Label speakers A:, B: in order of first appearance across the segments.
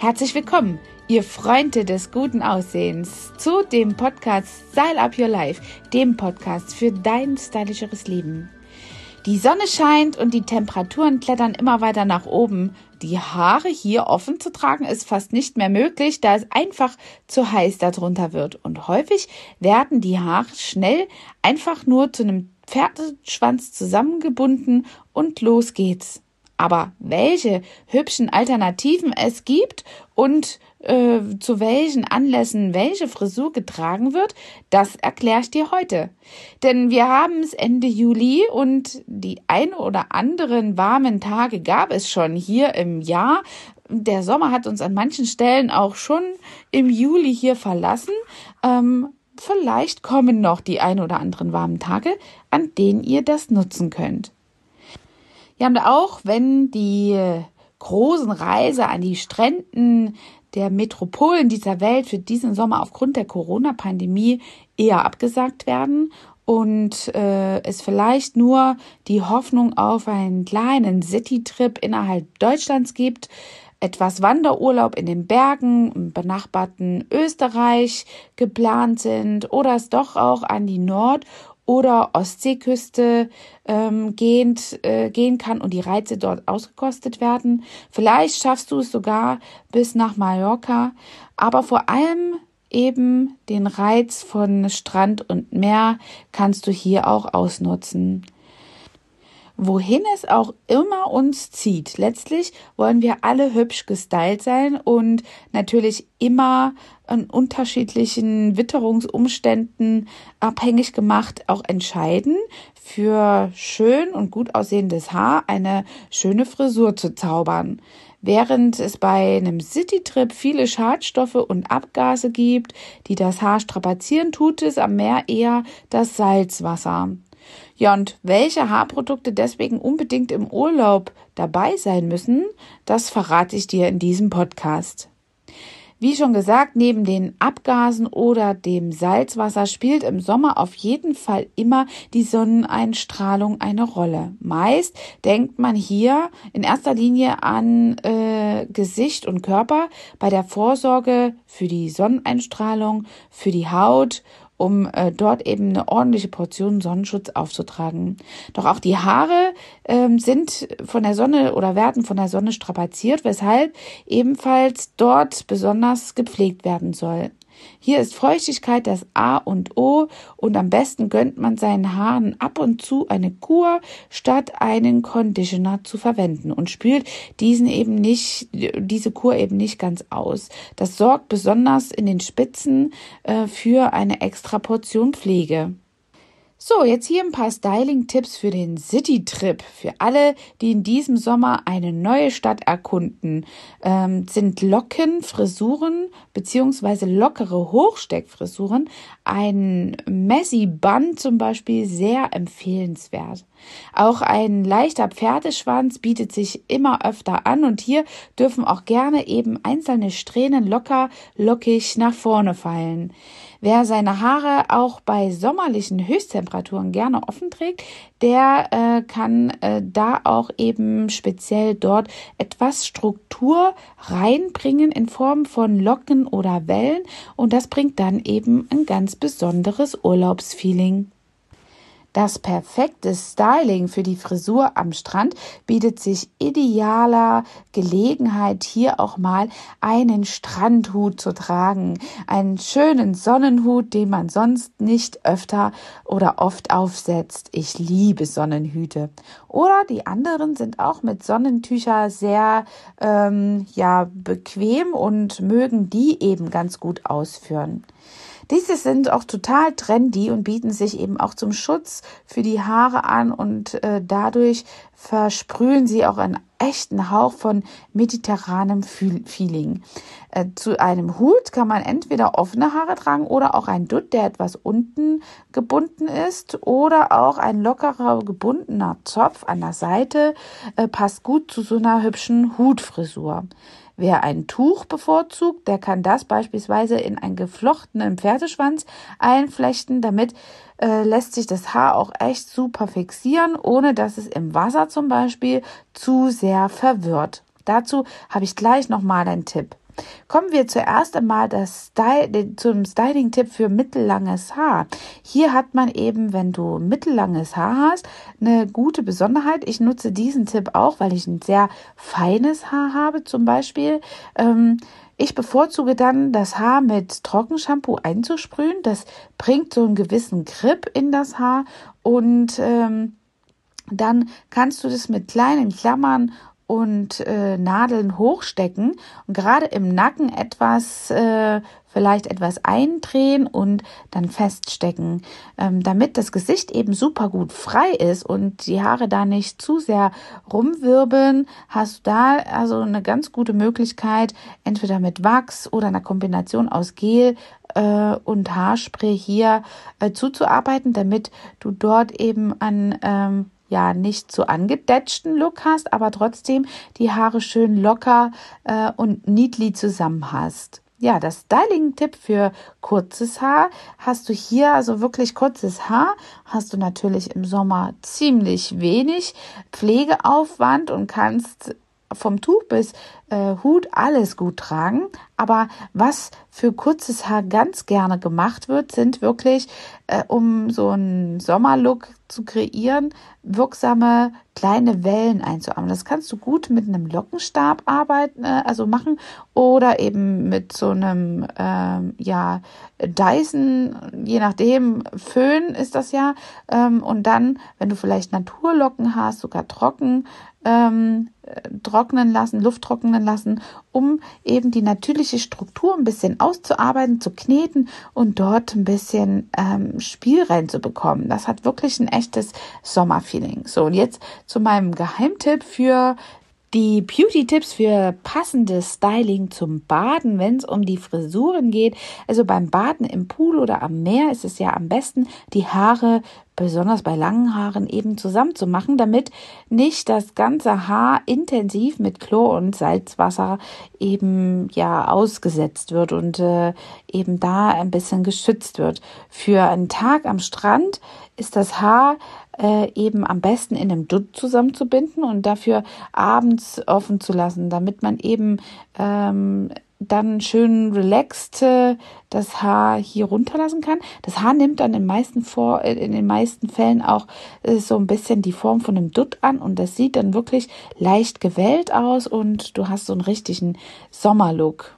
A: Herzlich willkommen, ihr Freunde des guten Aussehens, zu dem Podcast Style Up Your Life, dem Podcast für dein stylischeres Leben. Die Sonne scheint und die Temperaturen klettern immer weiter nach oben. Die Haare hier offen zu tragen ist fast nicht mehr möglich, da es einfach zu heiß darunter wird. Und häufig werden die Haare schnell einfach nur zu einem Pferdeschwanz zusammengebunden und los geht's. Aber welche hübschen Alternativen es gibt und äh, zu welchen Anlässen welche Frisur getragen wird, das erkläre ich dir heute. Denn wir haben es Ende Juli und die ein oder anderen warmen Tage gab es schon hier im Jahr. Der Sommer hat uns an manchen Stellen auch schon im Juli hier verlassen. Ähm, vielleicht kommen noch die ein oder anderen warmen Tage, an denen ihr das nutzen könnt. Wir haben da auch, wenn die großen Reise an die Stränden der Metropolen dieser Welt für diesen Sommer aufgrund der Corona-Pandemie eher abgesagt werden und äh, es vielleicht nur die Hoffnung auf einen kleinen City-Trip innerhalb Deutschlands gibt, etwas Wanderurlaub in den Bergen im benachbarten Österreich geplant sind oder es doch auch an die Nord- oder Ostseeküste ähm, gehend, äh, gehen kann und die Reize dort ausgekostet werden. Vielleicht schaffst du es sogar bis nach Mallorca, aber vor allem eben den Reiz von Strand und Meer kannst du hier auch ausnutzen wohin es auch immer uns zieht. Letztlich wollen wir alle hübsch gestylt sein und natürlich immer an unterschiedlichen Witterungsumständen abhängig gemacht auch entscheiden, für schön und gut aussehendes Haar eine schöne Frisur zu zaubern. Während es bei einem Citytrip viele Schadstoffe und Abgase gibt, die das Haar strapazieren, tut es am Meer eher das Salzwasser. Ja, und welche Haarprodukte deswegen unbedingt im Urlaub dabei sein müssen, das verrate ich dir in diesem Podcast. Wie schon gesagt, neben den Abgasen oder dem Salzwasser spielt im Sommer auf jeden Fall immer die Sonneneinstrahlung eine Rolle. Meist denkt man hier in erster Linie an äh, Gesicht und Körper bei der Vorsorge für die Sonneneinstrahlung, für die Haut um äh, dort eben eine ordentliche Portion Sonnenschutz aufzutragen. Doch auch die Haare ähm, sind von der Sonne oder werden von der Sonne strapaziert, weshalb ebenfalls dort besonders gepflegt werden soll. Hier ist Feuchtigkeit das A und O und am besten gönnt man seinen Haaren ab und zu eine Kur, statt einen Conditioner zu verwenden und spült diesen eben nicht, diese Kur eben nicht ganz aus. Das sorgt besonders in den Spitzen äh, für eine extra Portion Pflege. So, jetzt hier ein paar Styling-Tipps für den City-Trip. Für alle, die in diesem Sommer eine neue Stadt erkunden, ähm, sind Locken, Frisuren beziehungsweise lockere Hochsteckfrisuren, ein Messy Bun zum Beispiel sehr empfehlenswert. Auch ein leichter Pferdeschwanz bietet sich immer öfter an und hier dürfen auch gerne eben einzelne Strähnen locker, lockig nach vorne fallen. Wer seine Haare auch bei sommerlichen Höchsttemperaturen gerne offen trägt, der äh, kann äh, da auch eben speziell dort etwas Struktur reinbringen in Form von Locken oder Wellen und das bringt dann eben ein ganz besonderes Urlaubsfeeling. Das perfekte Styling für die Frisur am Strand bietet sich idealer Gelegenheit, hier auch mal einen Strandhut zu tragen. Einen schönen Sonnenhut, den man sonst nicht öfter oder oft aufsetzt. Ich liebe Sonnenhüte. Oder die anderen sind auch mit Sonnentücher sehr ähm, ja bequem und mögen die eben ganz gut ausführen. Diese sind auch total trendy und bieten sich eben auch zum Schutz für die Haare an und äh, dadurch versprühen sie auch einen echten Hauch von mediterranem Feeling. Äh, zu einem Hut kann man entweder offene Haare tragen oder auch ein Dutt, der etwas unten gebunden ist oder auch ein lockerer gebundener Zopf an der Seite äh, passt gut zu so einer hübschen Hutfrisur. Wer ein Tuch bevorzugt, der kann das beispielsweise in einen geflochtenen Pferdeschwanz einflechten. Damit äh, lässt sich das Haar auch echt super fixieren, ohne dass es im Wasser zum Beispiel zu sehr verwirrt. Dazu habe ich gleich nochmal einen Tipp. Kommen wir zuerst einmal Style, zum Styling-Tipp für mittellanges Haar. Hier hat man eben, wenn du mittellanges Haar hast, eine gute Besonderheit. Ich nutze diesen Tipp auch, weil ich ein sehr feines Haar habe zum Beispiel. Ähm, ich bevorzuge dann, das Haar mit Trockenshampoo einzusprühen. Das bringt so einen gewissen Grip in das Haar und ähm, dann kannst du das mit kleinen Klammern und äh, Nadeln hochstecken und gerade im Nacken etwas, äh, vielleicht etwas eindrehen und dann feststecken, ähm, damit das Gesicht eben super gut frei ist und die Haare da nicht zu sehr rumwirbeln, hast du da also eine ganz gute Möglichkeit, entweder mit Wachs oder einer Kombination aus Gel äh, und Haarspray hier äh, zuzuarbeiten, damit du dort eben an ähm, ja nicht so angedetschten Look hast, aber trotzdem die Haare schön locker äh, und neatly zusammen hast. Ja, das Styling-Tipp für kurzes Haar hast du hier, also wirklich kurzes Haar, hast du natürlich im Sommer ziemlich wenig Pflegeaufwand und kannst vom Tuch bis äh, Hut alles gut tragen. Aber was für kurzes Haar ganz gerne gemacht wird, sind wirklich, äh, um so einen Sommerlook zu kreieren, wirksame kleine Wellen einzuarmen. Das kannst du gut mit einem Lockenstab arbeiten, äh, also machen oder eben mit so einem ähm, ja Dyson, je nachdem Föhn ist das ja. Ähm, und dann, wenn du vielleicht Naturlocken hast, sogar trocken, ähm, trocknen lassen, Luft trocknen lassen, um eben die natürliche Struktur ein bisschen auszuarbeiten, zu kneten und dort ein bisschen ähm, Spiel reinzubekommen. Das hat wirklich ein echtes Sommerfeeling. So, und jetzt zu meinem Geheimtipp für die Beauty-Tipps für passendes Styling zum Baden, wenn es um die Frisuren geht. Also beim Baden im Pool oder am Meer ist es ja am besten, die Haare besonders bei langen Haaren eben zusammenzumachen, damit nicht das ganze Haar intensiv mit Chlor und Salzwasser eben ja ausgesetzt wird und äh, eben da ein bisschen geschützt wird. Für einen Tag am Strand ist das Haar äh, eben am besten in einem Dutt zusammenzubinden und dafür abends offen zu lassen, damit man eben ähm, dann schön relaxed äh, das Haar hier runterlassen kann. Das Haar nimmt dann in, meisten vor, äh, in den meisten Fällen auch äh, so ein bisschen die Form von einem Dutt an und das sieht dann wirklich leicht gewellt aus und du hast so einen richtigen Sommerlook.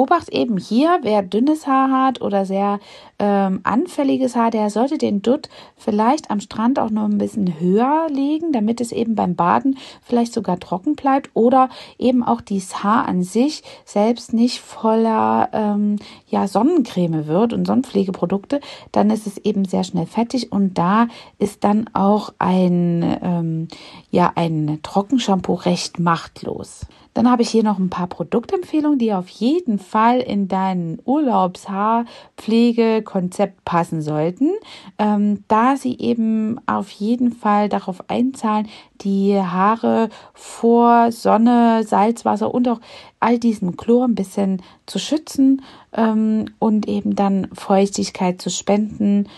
A: Obacht eben hier, wer dünnes Haar hat oder sehr ähm, anfälliges Haar, der sollte den Dutt vielleicht am Strand auch noch ein bisschen höher legen, damit es eben beim Baden vielleicht sogar trocken bleibt oder eben auch dieses Haar an sich selbst nicht voller ähm, ja, Sonnencreme wird und Sonnenpflegeprodukte, dann ist es eben sehr schnell fettig und da ist dann auch ein, ähm, ja, ein Trockenshampoo recht machtlos. Dann habe ich hier noch ein paar Produktempfehlungen, die auf jeden Fall in dein Urlaubshaarpflegekonzept passen sollten, ähm, da sie eben auf jeden Fall darauf einzahlen, die Haare vor Sonne, Salzwasser und auch all diesen Chlor ein bisschen zu schützen ähm, und eben dann Feuchtigkeit zu spenden.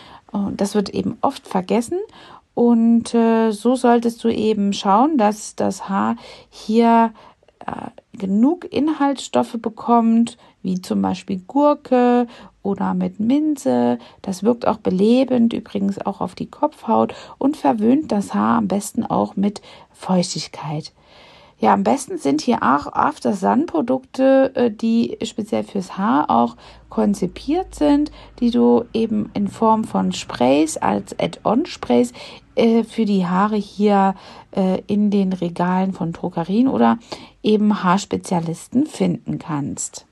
A: Das wird eben oft vergessen. Und äh, so solltest du eben schauen, dass das Haar hier äh, genug Inhaltsstoffe bekommt, wie zum Beispiel Gurke oder mit Minze. Das wirkt auch belebend, übrigens auch auf die Kopfhaut und verwöhnt das Haar am besten auch mit Feuchtigkeit. Ja, am besten sind hier auch After Sun Produkte, äh, die speziell fürs Haar auch konzipiert sind, die du eben in Form von Sprays als Add-on-Sprays äh, für die Haare hier äh, in den Regalen von Drogerien oder eben Haarspezialisten finden kannst.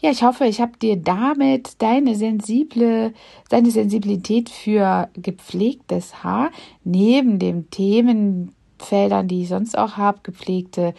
A: Ja, ich hoffe, ich habe dir damit deine sensible, deine Sensibilität für gepflegtes Haar neben dem Themen Feldern, die ich sonst auch habe, gepflegte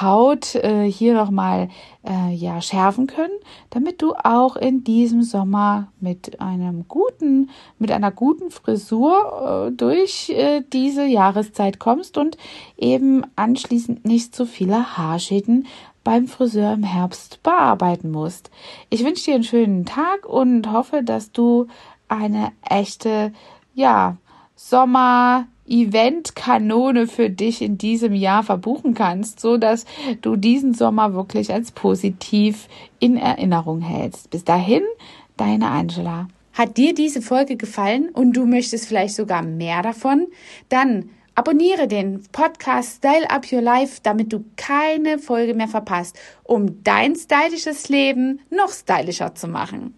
A: Haut äh, hier nochmal äh, ja, schärfen können, damit du auch in diesem Sommer mit einem guten, mit einer guten Frisur äh, durch äh, diese Jahreszeit kommst und eben anschließend nicht so viele Haarschäden beim Friseur im Herbst bearbeiten musst. Ich wünsche dir einen schönen Tag und hoffe, dass du eine echte, ja, Sommer Eventkanone für dich in diesem Jahr verbuchen kannst, so dass du diesen Sommer wirklich als positiv in Erinnerung hältst. Bis dahin, deine Angela. Hat dir diese Folge gefallen und du möchtest vielleicht sogar mehr davon? Dann abonniere den Podcast Style Up Your Life, damit du keine Folge mehr verpasst, um dein stylisches Leben noch stylischer zu machen.